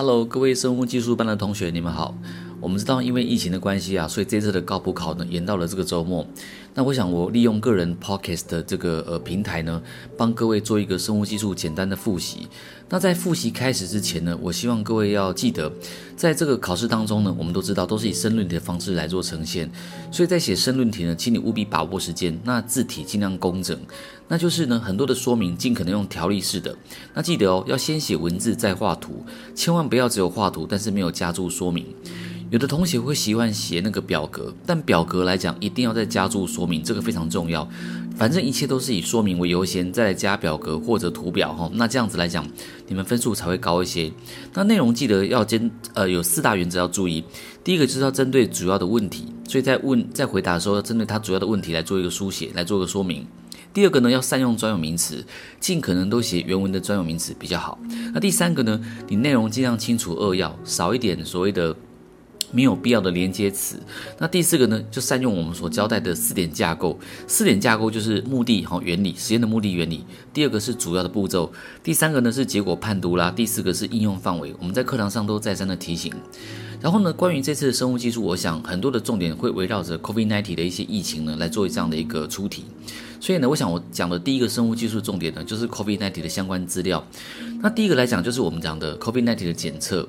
Hello，各位生物技术班的同学，你们好。我们知道，因为疫情的关系啊，所以这次的高普考呢延到了这个周末。那我想，我利用个人 Podcast 的这个呃平台呢，帮各位做一个生物技术简单的复习。那在复习开始之前呢，我希望各位要记得，在这个考试当中呢，我们都知道都是以申论题的方式来做呈现。所以在写申论题呢，请你务必把握时间，那字体尽量工整。那就是呢，很多的说明尽可能用条例式的。那记得哦，要先写文字再画图，千万不要只有画图，但是没有加注说明。有的同学会喜欢写那个表格，但表格来讲一定要再加注说明，这个非常重要。反正一切都是以说明为优先，再来加表格或者图表哈。那这样子来讲，你们分数才会高一些。那内容记得要兼呃有四大原则要注意。第一个就是要针对主要的问题，所以在问在回答的时候要针对它主要的问题来做一个书写，来做个说明。第二个呢，要善用专有名词，尽可能都写原文的专有名词比较好。那第三个呢，你内容尽量清楚扼要，少一点所谓的。没有必要的连接词。那第四个呢，就善用我们所交代的四点架构。四点架构就是目的、和原理、实验的目的、原理。第二个是主要的步骤。第三个呢是结果判读啦。第四个是应用范围。我们在课堂上都再三的提醒。然后呢，关于这次的生物技术，我想很多的重点会围绕着 COVID-19 的一些疫情呢来做这样的一个出题。所以呢，我想我讲的第一个生物技术重点呢，就是 COVID-19 的相关资料。那第一个来讲，就是我们讲的 COVID-19 的检测。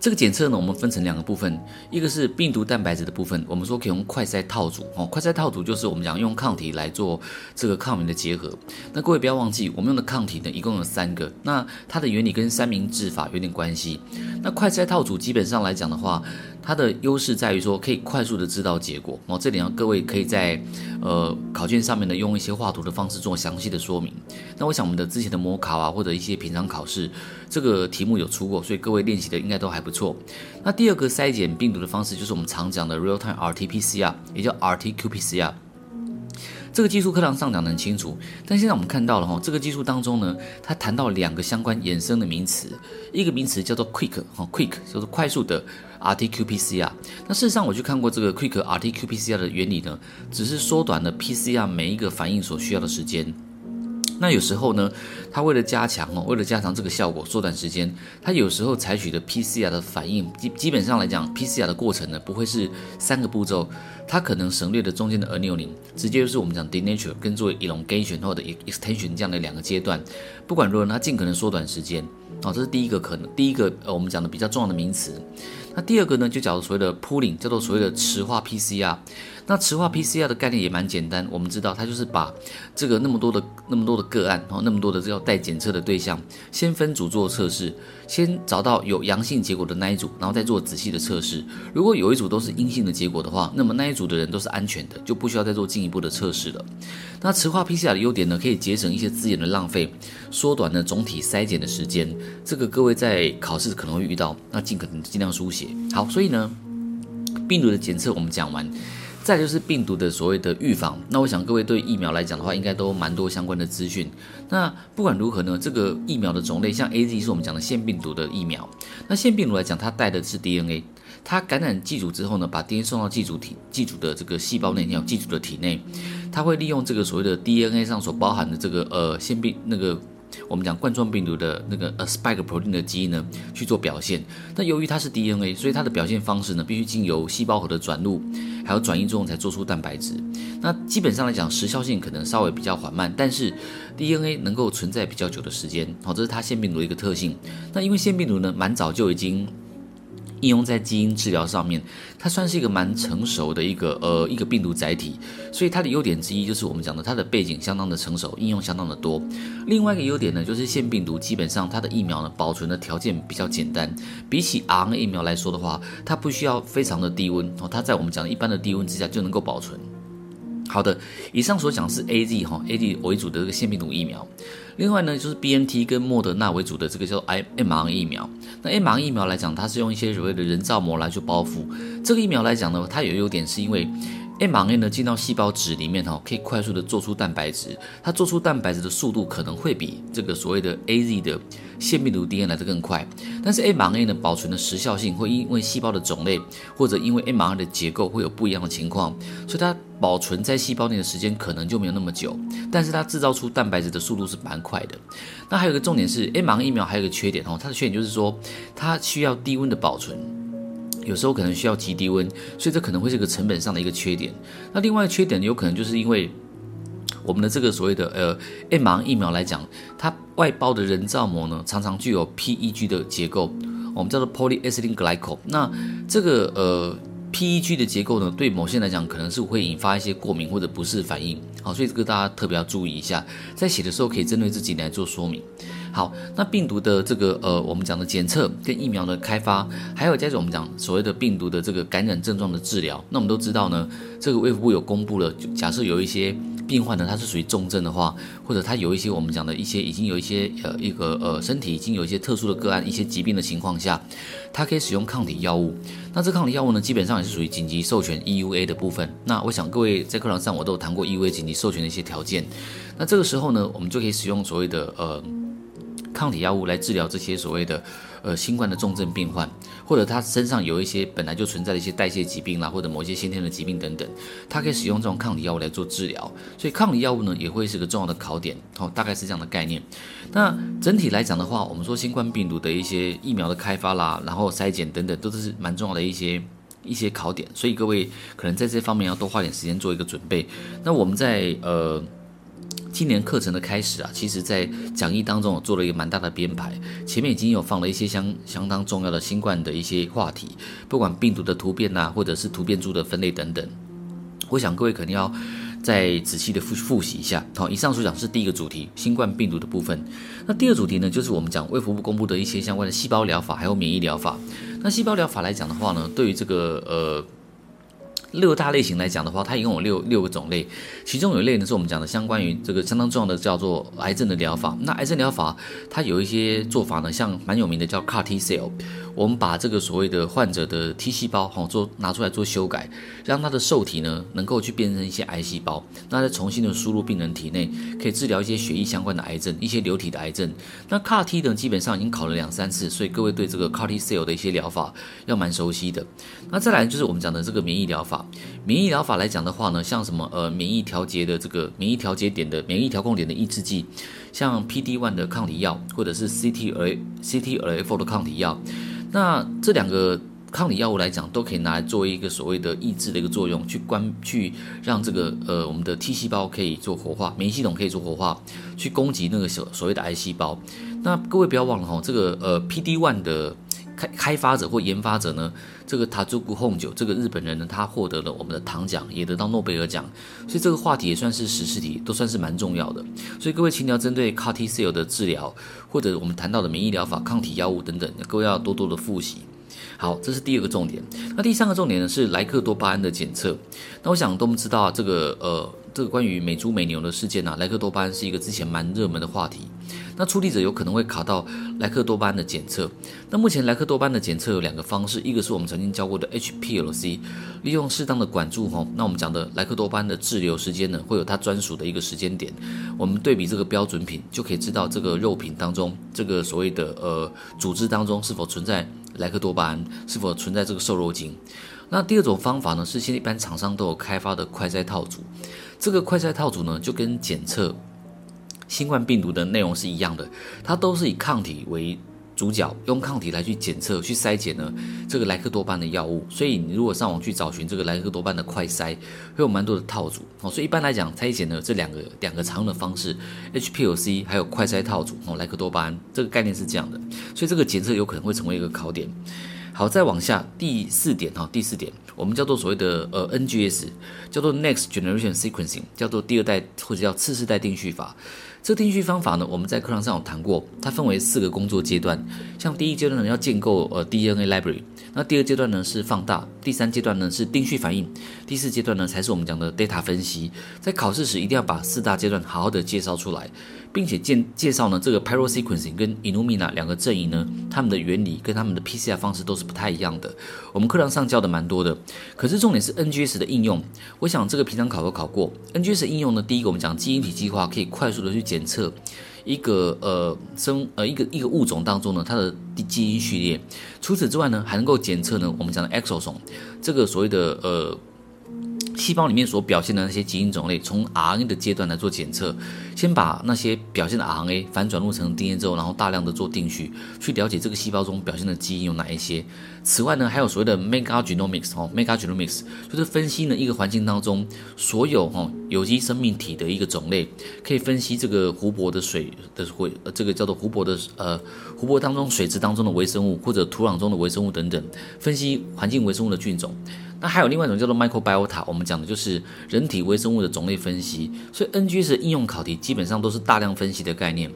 这个检测呢，我们分成两个部分，一个是病毒蛋白质的部分，我们说可以用快筛套组哦，快筛套组就是我们讲用抗体来做这个抗原的结合。那各位不要忘记，我们用的抗体呢，一共有三个，那它的原理跟三明治法有点关系。那快筛套组基本上来讲的话，它的优势在于说可以快速的知道结果哦，这里呢，各位可以在呃考卷上面呢用一些画图的方式做详细的说明。那我想我们的之前的模考啊，或者一些平常考试，这个题目有出过，所以各位练习的应该都还不错。那第二个筛检病毒的方式就是我们常讲的 real-time RT-PCR，也叫 RT-qPCR。这个技术课堂上讲得很清楚，但现在我们看到了哈，这个技术当中呢，它谈到两个相关衍生的名词，一个名词叫做 quick 哈，quick 就是快速的 RT-qPCR。那事实上我去看过这个 quick RT-qPCR 的原理呢，只是缩短了 PCR 每一个反应所需要的时间。那有时候呢，它为了加强哦，为了加强这个效果，缩短时间，它有时候采取的 PCR 的反应基基本上来讲，PCR 的过程呢不会是三个步骤，它可能省略了中间的 annealing，直接就是我们讲 denature 跟做 elongation 或者 extension 这样的两个阶段。不管如何，它尽可能缩短时间。哦，这是第一个可能，第一个呃我们讲的比较重要的名词。那第二个呢，就叫做所谓的 pooling，叫做所谓的磁化 PCR。那磁化 PCR 的概念也蛮简单，我们知道它就是把这个那么多的那么多的个案，然后，那么多的这个待检测的对象，先分组做测试，先找到有阳性结果的那一组，然后再做仔细的测试。如果有一组都是阴性的结果的话，那么那一组的人都是安全的，就不需要再做进一步的测试了。那磁化 PCR 的优点呢，可以节省一些资源的浪费，缩短了总体筛检的时间。这个各位在考试可能会遇到，那尽可能尽量书写。好，所以呢，病毒的检测我们讲完。再就是病毒的所谓的预防，那我想各位对疫苗来讲的话，应该都蛮多相关的资讯。那不管如何呢，这个疫苗的种类，像 AZ 是我们讲的腺病毒的疫苗。那腺病毒来讲，它带的是 DNA，它感染寄主之后呢，把 DNA 送到寄主体寄主的这个细胞内，要寄主的体内，它会利用这个所谓的 DNA 上所包含的这个呃腺病那个。我们讲冠状病毒的那个 a spike protein 的基因呢去做表现，那由于它是 DNA，所以它的表现方式呢必须经由细胞核的转录，还有转移作用才做出蛋白质。那基本上来讲，时效性可能稍微比较缓慢，但是 DNA 能够存在比较久的时间，好，这是它腺病毒的一个特性。那因为腺病毒呢蛮早就已经。应用在基因治疗上面，它算是一个蛮成熟的一个呃一个病毒载体，所以它的优点之一就是我们讲的它的背景相当的成熟，应用相当的多。另外一个优点呢，就是腺病毒基本上它的疫苗呢保存的条件比较简单，比起 RNA 疫苗来说的话，它不需要非常的低温哦，它在我们讲的一般的低温之下就能够保存。好的，以上所讲是 A Z 哈 A Z 为主的这个腺病毒疫苗，另外呢就是 B N T 跟莫德纳为主的这个叫做 I M R 疫苗。那 M R 疫苗来讲，它是用一些所谓的人造膜来做包覆。这个疫苗来讲呢，它有优点是因为 M R N A 呢进到细胞质里面哈，可以快速的做出蛋白质，它做出蛋白质的速度可能会比这个所谓的 A Z 的腺病毒 DNA 来得更快。但是 mRNA 呢，保存的时效性会因为细胞的种类或者因为 mRNA 的结构会有不一样的情况，所以它保存在细胞内的时间可能就没有那么久，但是它制造出蛋白质的速度是蛮快的。那还有一个重点是，mRNA 疫苗还有一个缺点哦，它的缺点就是说它需要低温的保存，有时候可能需要极低温，所以这可能会是个成本上的一个缺点。那另外缺点有可能就是因为。我们的这个所谓的呃 m r 疫苗来讲，它外包的人造膜呢，常常具有 PEG 的结构，我们叫做 polyethylene glycol。那这个呃 PEG 的结构呢，对某些人来讲，可能是会引发一些过敏或者不适反应。好，所以这个大家特别要注意一下，在写的时候可以针对自己来做说明。好，那病毒的这个呃，我们讲的检测跟疫苗的开发，还有接着我们讲所谓的病毒的这个感染症状的治疗，那我们都知道呢，这个卫福部有公布了，假设有一些。病患呢，他是属于重症的话，或者他有一些我们讲的一些已经有一些呃一个呃身体已经有一些特殊的个案，一些疾病的情况下，他可以使用抗体药物。那这抗体药物呢，基本上也是属于紧急授权 EUA 的部分。那我想各位在课堂上我都有谈过 EUA 紧急授权的一些条件。那这个时候呢，我们就可以使用所谓的呃。抗体药物来治疗这些所谓的呃新冠的重症病患，或者他身上有一些本来就存在的一些代谢疾病啦，或者某些先天的疾病等等，他可以使用这种抗体药物来做治疗。所以抗体药物呢也会是个重要的考点，哦，大概是这样的概念。那整体来讲的话，我们说新冠病毒的一些疫苗的开发啦，然后筛检等等，都是蛮重要的一些一些考点。所以各位可能在这方面要多花点时间做一个准备。那我们在呃。今年课程的开始啊，其实在讲义当中我做了一个蛮大的编排，前面已经有放了一些相相当重要的新冠的一些话题，不管病毒的突变呐，或者是突变株的分类等等，我想各位肯定要再仔细的复复习一下。好，以上所讲是第一个主题，新冠病毒的部分。那第二主题呢，就是我们讲卫福部公布的一些相关的细胞疗法，还有免疫疗法。那细胞疗法来讲的话呢，对于这个呃。六大类型来讲的话，它一共有六六个种类，其中有一类呢是我们讲的相关于这个相当重要的叫做癌症的疗法。那癌症疗法它有一些做法呢，像蛮有名的叫 CAR T cell。我们把这个所谓的患者的 T 细胞，哈，做拿出来做修改，让他的受体呢能够去变成一些癌细胞，那再重新的输入病人体内，可以治疗一些血液相关的癌症，一些流体的癌症。那 CAR T 呢，基本上已经考了两三次，所以各位对这个 CAR T cell 的一些疗法要蛮熟悉的。那再来就是我们讲的这个免疫疗法，免疫疗法来讲的话呢，像什么呃免疫调节的这个免疫调节点的免疫调控点的抑制剂，像 PD-1 的抗体药，或者是 CTLA CTLA-4 的抗体药。那这两个抗体药物来讲，都可以拿来作为一个所谓的抑制的一个作用，去关去让这个呃我们的 T 细胞可以做活化，免疫系统可以做活化，去攻击那个所所谓的癌细胞。那各位不要忘了哈，这个呃 PD-1 的。开开发者或研发者呢，这个塔祖古红酒这个日本人呢，他获得了我们的糖奖，也得到诺贝尔奖，所以这个话题也算是时事题，都算是蛮重要的。所以各位，请你要针对 CAR T-cell 的治疗，或者我们谈到的免疫疗法、抗体药物等等，各位要多多的复习。好，这是第二个重点。那第三个重点呢，是莱克多巴胺的检测。那我想都知道这个呃，这个关于美猪美牛的事件呢、啊，莱克多巴胺是一个之前蛮热门的话题。那出力者有可能会考到莱克多巴胺的检测。那目前莱克多巴胺的检测有两个方式，一个是我们曾经教过的 HPLC，利用适当的管柱吼，那我们讲的莱克多巴胺的滞留时间呢，会有它专属的一个时间点。我们对比这个标准品，就可以知道这个肉品当中，这个所谓的呃组织当中是否存在莱克多巴胺，是否存在这个瘦肉精。那第二种方法呢，是现在一般厂商都有开发的快筛套组。这个快筛套组呢，就跟检测。新冠病毒的内容是一样的，它都是以抗体为主角，用抗体来去检测、去筛检呢这个莱克多巴胺的药物。所以你如果上网去找寻这个莱克多巴胺的快筛，会有蛮多的套组哦。所以一般来讲，筛检呢这两个两个常用的方式，HPLC 还有快筛套组哦，莱克多巴胺这个概念是这样的。所以这个检测有可能会成为一个考点。好，再往下第四点哈，第四点我们叫做所谓的呃 NGS，叫做 Next Generation Sequencing，叫做第二代或者叫次世代定序法。这个定序方法呢，我们在课堂上有谈过，它分为四个工作阶段。像第一阶段呢，要建构呃 DNA library，那第二阶段呢是放大，第三阶段呢是定序反应，第四阶段呢才是我们讲的 data 分析。在考试时一定要把四大阶段好好的介绍出来。并且介介绍呢，这个 Parallel Sequencing 跟 Illumina 两个阵营呢，它们的原理跟它们的 PCR 方式都是不太一样的。我们课堂上教的蛮多的，可是重点是 NGS 的应用。我想这个平常考都考过。NGS 的应用呢，第一个我们讲基因体计划可以快速的去检测一个呃生呃一个一个物种当中呢，它的基因序列。除此之外呢，还能够检测呢我们讲的 XO 虫这个所谓的呃。细胞里面所表现的那些基因种类，从 RNA 的阶段来做检测，先把那些表现的 RNA 反转录成 DNA 之后，然后大量的做定序，去了解这个细胞中表现的基因有哪一些。此外呢，还有所谓的 megagenomics 哦，megagenomics 就是分析呢一个环境当中所有哦有机生命体的一个种类，可以分析这个湖泊的水的回，呃，这个叫做湖泊的呃湖泊当中水质当中的微生物或者土壤中的微生物等等，分析环境微生物的菌种。那还有另外一种叫做 microbiota，我们讲的就是人体微生物的种类分析。所以 NGS 应用考题基本上都是大量分析的概念。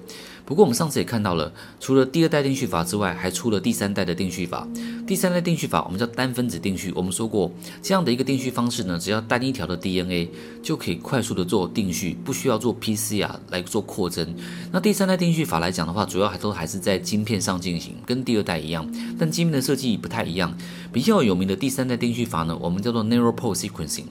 不过我们上次也看到了，除了第二代定序法之外，还出了第三代的定序法。第三代定序法我们叫单分子定序。我们说过这样的一个定序方式呢，只要单一条的 DNA 就可以快速的做定序，不需要做 PCR 来做扩增。那第三代定序法来讲的话，主要还都还是在晶片上进行，跟第二代一样，但晶片的设计不太一样。比较有名的第三代定序法呢，我们叫做 Narrow Pol Sequencing。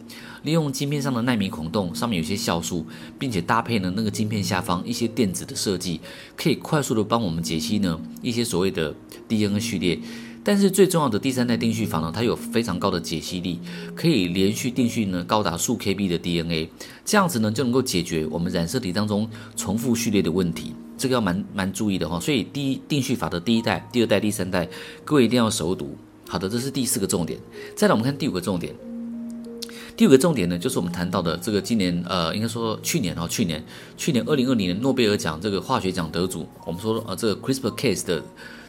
利用晶片上的奈米孔洞，上面有些酵素，并且搭配呢那个晶片下方一些电子的设计，可以快速的帮我们解析呢一些所谓的 DNA 序列。但是最重要的第三代定序法呢，它有非常高的解析力，可以连续定序呢高达数 KB 的 DNA，这样子呢就能够解决我们染色体当中重复序列的问题。这个要蛮蛮注意的哈。所以第一定序法的第一代、第二代、第三代，各位一定要熟读。好的，这是第四个重点。再来我们看第五个重点。第五个重点呢，就是我们谈到的这个今年，呃，应该说去年哦，去年，去年二零二零年诺贝尔奖这个化学奖得主，我们说呃，这个 CRISPR-Cas 的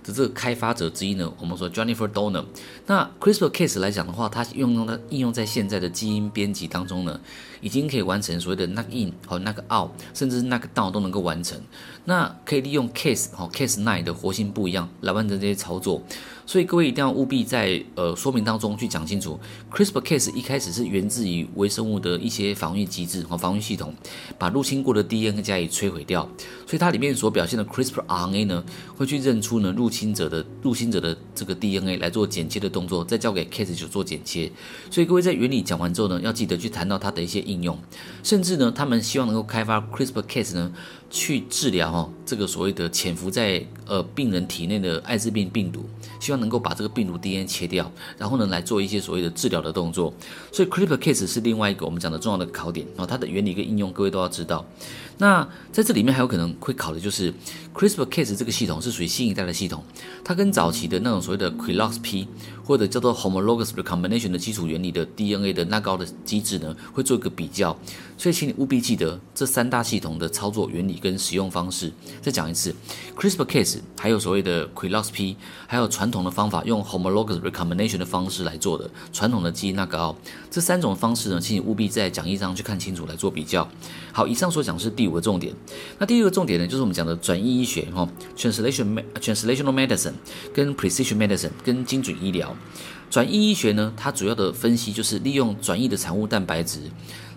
的这个开发者之一呢，我们说 Jennifer Doudna。那 CRISPR-Cas 来讲的话，它用用它应用在现在的基因编辑当中呢，已经可以完成所谓的 knock in 和 knock out，甚至 knock down 都能够完成。那可以利用 case 和 Cas9 的活性不一样来完成这些操作。所以各位一定要务必在呃说明当中去讲清楚，CRISPR case 一开始是源自于微生物的一些防御机制和防御系统，把入侵过的 DNA 加以摧毁掉。所以它里面所表现的 CRISPR RNA 呢，会去认出呢入侵者的入侵者的这个 DNA 来做剪切的动作，再交给 Cas 去做剪切。所以各位在原理讲完之后呢，要记得去谈到它的一些应应用，甚至呢，他们希望能够开发 CRISPR-Cas 呢。去治疗哦，这个所谓的潜伏在呃病人体内的艾滋病病毒，希望能够把这个病毒 DNA 切掉，然后呢来做一些所谓的治疗的动作。所以 CRISPR-Cas 是另外一个我们讲的重要的考点，然后它的原理跟应用各位都要知道。那在这里面还有可能会考的就是 CRISPR-Cas 这个系统是属于新一代的系统，它跟早期的那种所谓的 Quilox-P 或者叫做 Homologous Recombination 的基础原理的 DNA 的 knockout 的机制呢，会做一个比较。所以请你务必记得这三大系统的操作原理跟使用方式。再讲一次，CRISPR-Cas 还有所谓的 Quilox-P，还有传统的方法用 Homologous Recombination 的方式来做的传统的基因 knockout，这三种方式呢，请你务必在讲义上去看清楚来做比较。好，以上所讲是第五个重点。那第二个重点呢，就是我们讲的转移医学哈，translation translational medicine 跟 precision medicine 跟精准医疗。转移医学呢，它主要的分析就是利用转移的产物蛋白质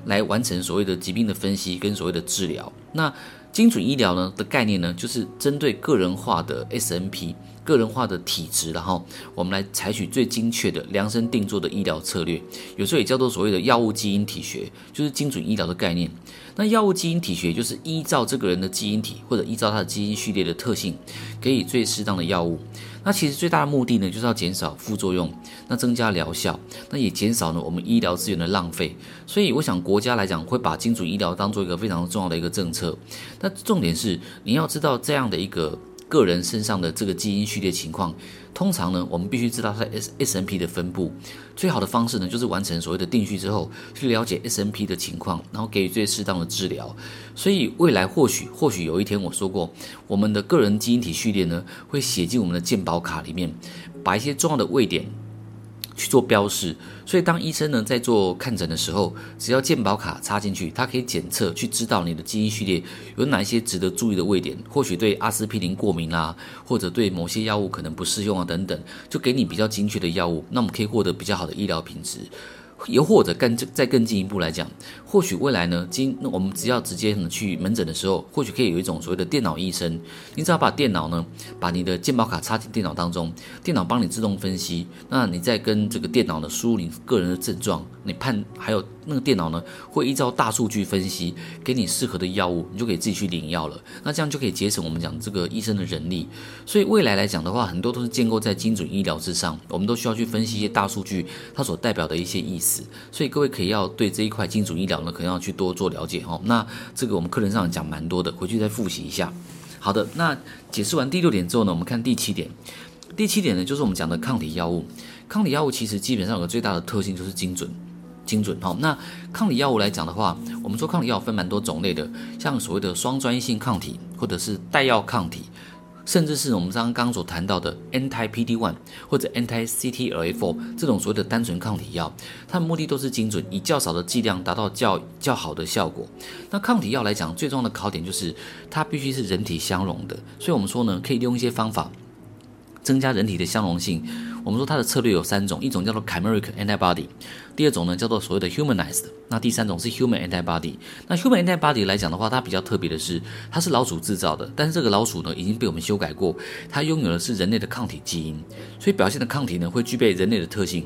来完成所谓的疾病的分析跟所谓的治疗。那精准医疗呢的概念呢，就是针对个人化的 SNP。个人化的体质，然后我们来采取最精确的量身定做的医疗策略，有时候也叫做所谓的药物基因体学，就是精准医疗的概念。那药物基因体学就是依照这个人的基因体或者依照他的基因序列的特性，给予最适当的药物。那其实最大的目的呢，就是要减少副作用，那增加疗效，那也减少呢我们医疗资源的浪费。所以我想国家来讲会把精准医疗当做一个非常重要的一个政策。那重点是你要知道这样的一个。个人身上的这个基因序列情况，通常呢，我们必须知道它 S SNP 的分布。最好的方式呢，就是完成所谓的定序之后，去了解 SNP 的情况，然后给予最适当的治疗。所以未来或许或许有一天，我说过，我们的个人基因体序列呢，会写进我们的健保卡里面，把一些重要的位点。去做标示，所以当医生呢在做看诊的时候，只要健保卡插进去，它可以检测，去知道你的基因序列有哪一些值得注意的位点，或许对阿司匹林过敏啊，或者对某些药物可能不适用啊等等，就给你比较精确的药物，那我们可以获得比较好的医疗品质。又或者更再更进一步来讲，或许未来呢，今我们只要直接呢去门诊的时候，或许可以有一种所谓的电脑医生，你只要把电脑呢，把你的健保卡插进电脑当中，电脑帮你自动分析，那你再跟这个电脑呢输入你个人的症状，你判还有那个电脑呢会依照大数据分析，给你适合的药物，你就可以自己去领药了。那这样就可以节省我们讲这个医生的人力。所以未来来讲的话，很多都是建构在精准医疗之上，我们都需要去分析一些大数据它所代表的一些意思。所以各位可以要对这一块精准医疗呢，可能要去多做了解哦。那这个我们课程上讲蛮多的，回去再复习一下。好的，那解释完第六点之后呢，我们看第七点。第七点呢，就是我们讲的抗体药物。抗体药物其实基本上有个最大的特性就是精准，精准哦。那抗体药物来讲的话，我们说抗体药分蛮多种类的，像所谓的双专一性抗体，或者是带药抗体。甚至是我们刚刚所谈到的 anti PD one 或者 anti-CTLA-4 这种所谓的单纯抗体药，它的目的都是精准，以较少的剂量达到较较好的效果。那抗体药来讲，最重要的考点就是它必须是人体相容的。所以我们说呢，可以利用一些方法增加人体的相容性。我们说它的策略有三种，一种叫做 chimeric antibody，第二种呢叫做所谓的 humanized，那第三种是 human antibody。那 human antibody 来讲的话，它比较特别的是，它是老鼠制造的，但是这个老鼠呢已经被我们修改过，它拥有的是人类的抗体基因，所以表现的抗体呢会具备人类的特性。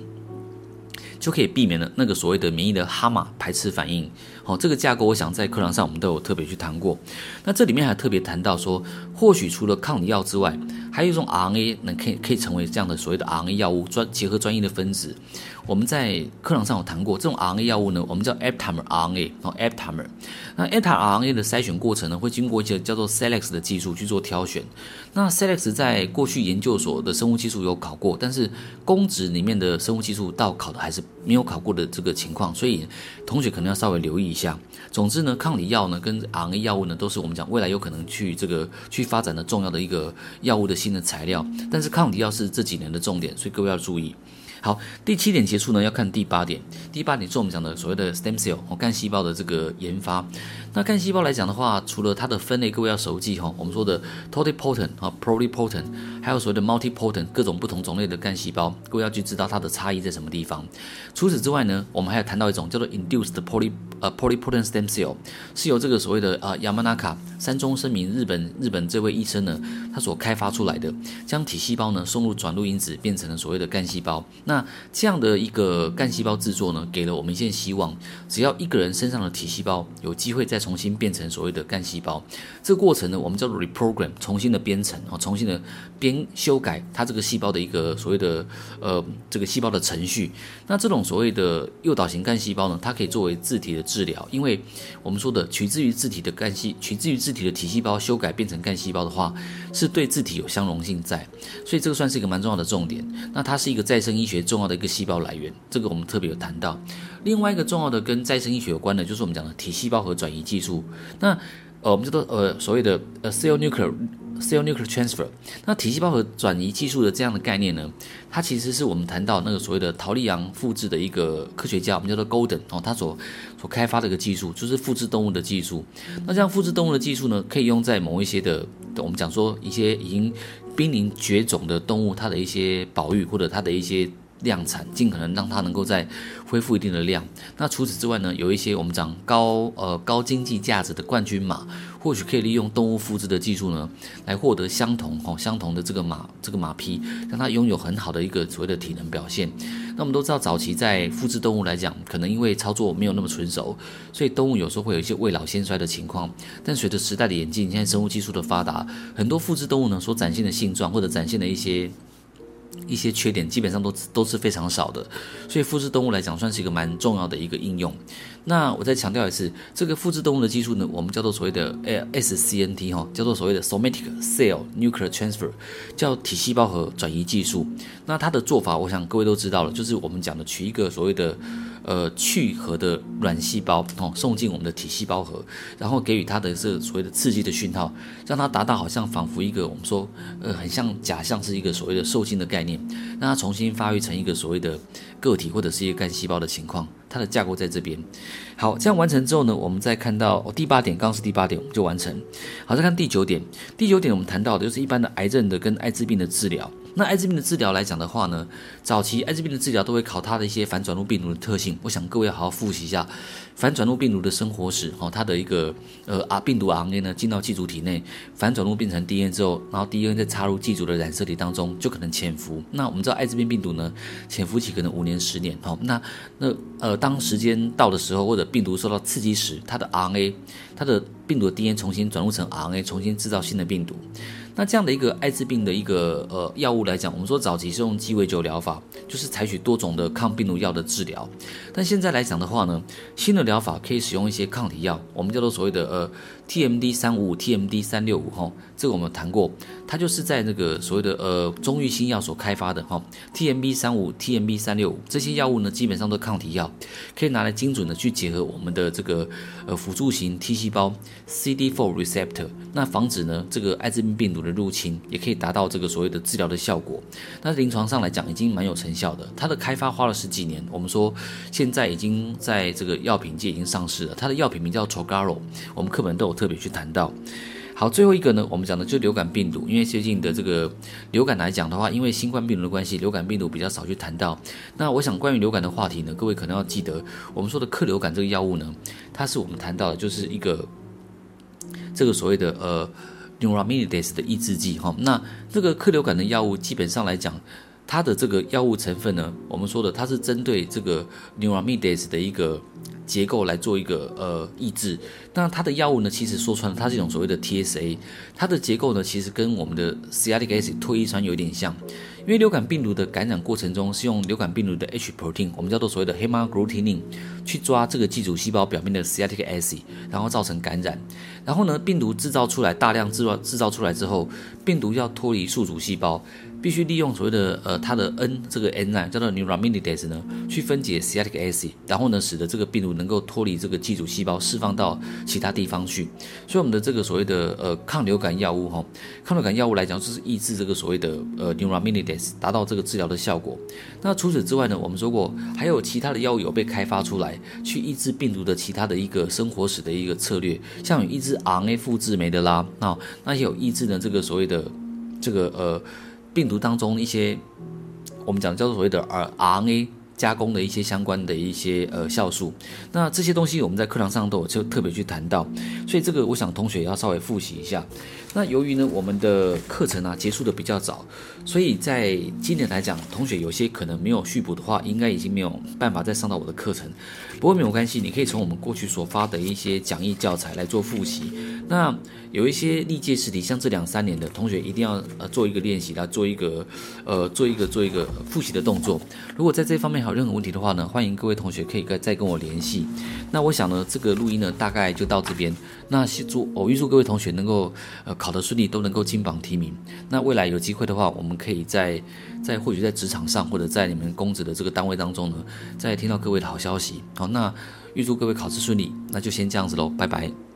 就可以避免了那个所谓的免疫的哈马排斥反应。好，这个架构我想在课堂上我们都有特别去谈过。那这里面还特别谈到说，或许除了抗体药之外，还有一种 RNA 能可以可以成为这样的所谓的 RNA 药物专结合专业的分子。我们在课堂上有谈过，这种 RNA 药物呢，我们叫 aptamer RNA 哦 aptamer。那 aptamer RNA 的筛选过程呢，会经过一些叫做 CELEX 的技术去做挑选。那 CELEX 在过去研究所的生物技术有考过，但是公职里面的生物技术到考的还是没有考过的这个情况，所以同学可能要稍微留意一下。总之呢，抗体药呢跟 RNA 药物呢，都是我们讲未来有可能去这个去发展的重要的一个药物的新的材料。但是抗体药是这几年的重点，所以各位要注意。好，第七点结束呢，要看第八点。第八点是我们讲的所谓的 stem cell 哦，干细胞的这个研发。那干细胞来讲的话，除了它的分类，各位要熟记哈。我们说的 totipotent 啊，pluripotent，还有所谓的 multipotent，各种不同种类的干细胞，各位要去知道它的差异在什么地方。除此之外呢，我们还有谈到一种叫做 induced poly 呃 pluripotent stem cell，是由这个所谓的啊 Yamanaka 山中声明日本日本这位医生呢，他所开发出来的，将体细胞呢送入转录因子，变成了所谓的干细胞。那这样的一个干细胞制作呢，给了我们一线希望。只要一个人身上的体细胞有机会再重新变成所谓的干细胞，这个过程呢，我们叫做 reprogram，重新的编程啊，重新的编修改它这个细胞的一个所谓的呃这个细胞的程序。那这种所谓的诱导型干细胞呢，它可以作为自体的治疗，因为我们说的取自于自体的干细，取自于自体的体细胞修改变成干细胞的话，是对自体有相容性在，所以这个算是一个蛮重要的重点。那它是一个再生医学重要的一个细胞来源，这个我们特别有谈到。另外一个重要的跟再生医学有关的，就是我们讲的体细胞核转移技术。那呃，我们叫做呃所谓的呃 cell nuclear cell nuclear transfer。那体细胞核转移技术的这样的概念呢，它其实是我们谈到那个所谓的陶丽阳复制的一个科学家，我们叫做 Golden 哦，他所所开发的一个技术，就是复制动物的技术。那这样复制动物的技术呢，可以用在某一些的，我们讲说一些已经濒临绝种的动物，它的一些保育或者它的一些。量产，尽可能让它能够再恢复一定的量。那除此之外呢，有一些我们讲高呃高经济价值的冠军马，或许可以利用动物复制的技术呢，来获得相同哦相同的这个马这个马匹，让它拥有很好的一个所谓的体能表现。那我们都知道，早期在复制动物来讲，可能因为操作没有那么纯熟，所以动物有时候会有一些未老先衰的情况。但随着时代的演进，现在生物技术的发达，很多复制动物呢所展现的性状或者展现的一些。一些缺点基本上都都是非常少的，所以复制动物来讲算是一个蛮重要的一个应用。那我再强调一次，这个复制动物的技术呢，我们叫做所谓的 SCNT 哈，叫做所谓的 Somatic Cell Nuclear Transfer，叫体细胞核转移技术。那它的做法，我想各位都知道了，就是我们讲的取一个所谓的。呃，去核的卵细胞哦，送进我们的体细胞核，然后给予它的这所谓的刺激的讯号，让它达到好像仿佛一个我们说呃很像假象是一个所谓的受精的概念，让它重新发育成一个所谓的个体或者是一个干细胞的情况，它的架构在这边。好，这样完成之后呢，我们再看到、第八点，刚刚是第八点，我们就完成。好，再看第九点，第九点我们谈到的就是一般的癌症的跟艾滋病的治疗。那艾滋病的治疗来讲的话呢，早期艾滋病的治疗都会考它的一些反转录病毒的特性。我想各位好好复习一下反转录病毒的生活史，哈，它的一个呃啊病毒 RNA 呢进到寄主体内，反转录变成 DNA 之后，然后 DNA 再插入寄主的染色体当中，就可能潜伏。那我们知道艾滋病病毒呢，潜伏期可能五年十年，哈，那那呃当时间到的时候，或者病毒受到刺激时，它的 RNA，它的病毒的 DNA 重新转录成 RNA，重新制造新的病毒。那这样的一个艾滋病的一个呃药物来讲，我们说早期是用鸡尾酒疗法，就是采取多种的抗病毒药的治疗。但现在来讲的话呢，新的疗法可以使用一些抗体药，我们叫做所谓的呃 TMD 三五五、TMD 三六五哈，这个我们谈过，它就是在那个所谓的呃中裕新药所开发的哈，TMD 三五、TMD 三六五这些药物呢，基本上都抗体药，可以拿来精准的去结合我们的这个呃辅助型 T 细胞 CD4 receptor，那防止呢这个艾滋病病毒的入侵，也可以达到这个所谓的治疗的效果。那临床上来讲，已经蛮有成效的。它的开发花了十几年，我们说现在已经在这个药品界已经上市了。它的药品名叫 Trogarro，我们课本都有特别去谈到。好，最后一个呢，我们讲的就是流感病毒，因为最近的这个流感来讲的话，因为新冠病毒的关系，流感病毒比较少去谈到。那我想关于流感的话题呢，各位可能要记得，我们说的克流感这个药物呢，它是我们谈到的，就是一个这个所谓的呃。神经胺类的抑制剂，哈，那这个克流感的药物基本上来讲，它的这个药物成分呢，我们说的它是针对这个 neuramidase 的一个结构来做一个呃抑制。那它的药物呢，其实说穿了，它是一种所谓的 TSA，它的结构呢，其实跟我们的 Sialic acid 唾液酸有点像。因为流感病毒的感染过程中是用流感病毒的 H protein，我们叫做所谓的 hemagglutinin，去抓这个寄主细胞表面的 Sialic acid，然后造成感染。然后呢，病毒制造出来大量制造制造出来之后，病毒要脱离宿主细胞，必须利用所谓的呃它的 N 这个 N 呢叫做 neuraminidase 呢，去分解 Sialic acid，然后呢使得这个病毒能够脱离这个寄主细胞，释放到其他地方去。所以我们的这个所谓的呃抗流感药物哈，抗流感药物来讲就是抑制这个所谓的呃 neuraminidase。达到这个治疗的效果。那除此之外呢，我们说过还有其他的药物有被开发出来，去抑制病毒的其他的一个生活史的一个策略，像有抑制 RNA 复制酶的啦，那那也有抑制呢这个所谓的这个呃病毒当中一些我们讲叫做所谓的呃 RNA。加工的一些相关的一些呃酵素，那这些东西我们在课堂上都有就特别去谈到，所以这个我想同学也要稍微复习一下。那由于呢我们的课程啊结束的比较早，所以在今年来讲，同学有些可能没有续补的话，应该已经没有办法再上到我的课程。不过没有关系，你可以从我们过去所发的一些讲义教材来做复习。那有一些历届试题，像这两三年的同学一定要呃做一个练习，来做一个呃做一个做一个复习的动作。如果在这方面还有任何问题的话呢，欢迎各位同学可以再跟我联系。那我想呢，这个录音呢大概就到这边。那祝我预祝各位同学能够呃考得顺利，都能够金榜题名。那未来有机会的话，我们可以在在或许在职场上，或者在你们公职的这个单位当中呢，再听到各位的好消息。好。那预祝各位考试顺利，那就先这样子喽，拜拜。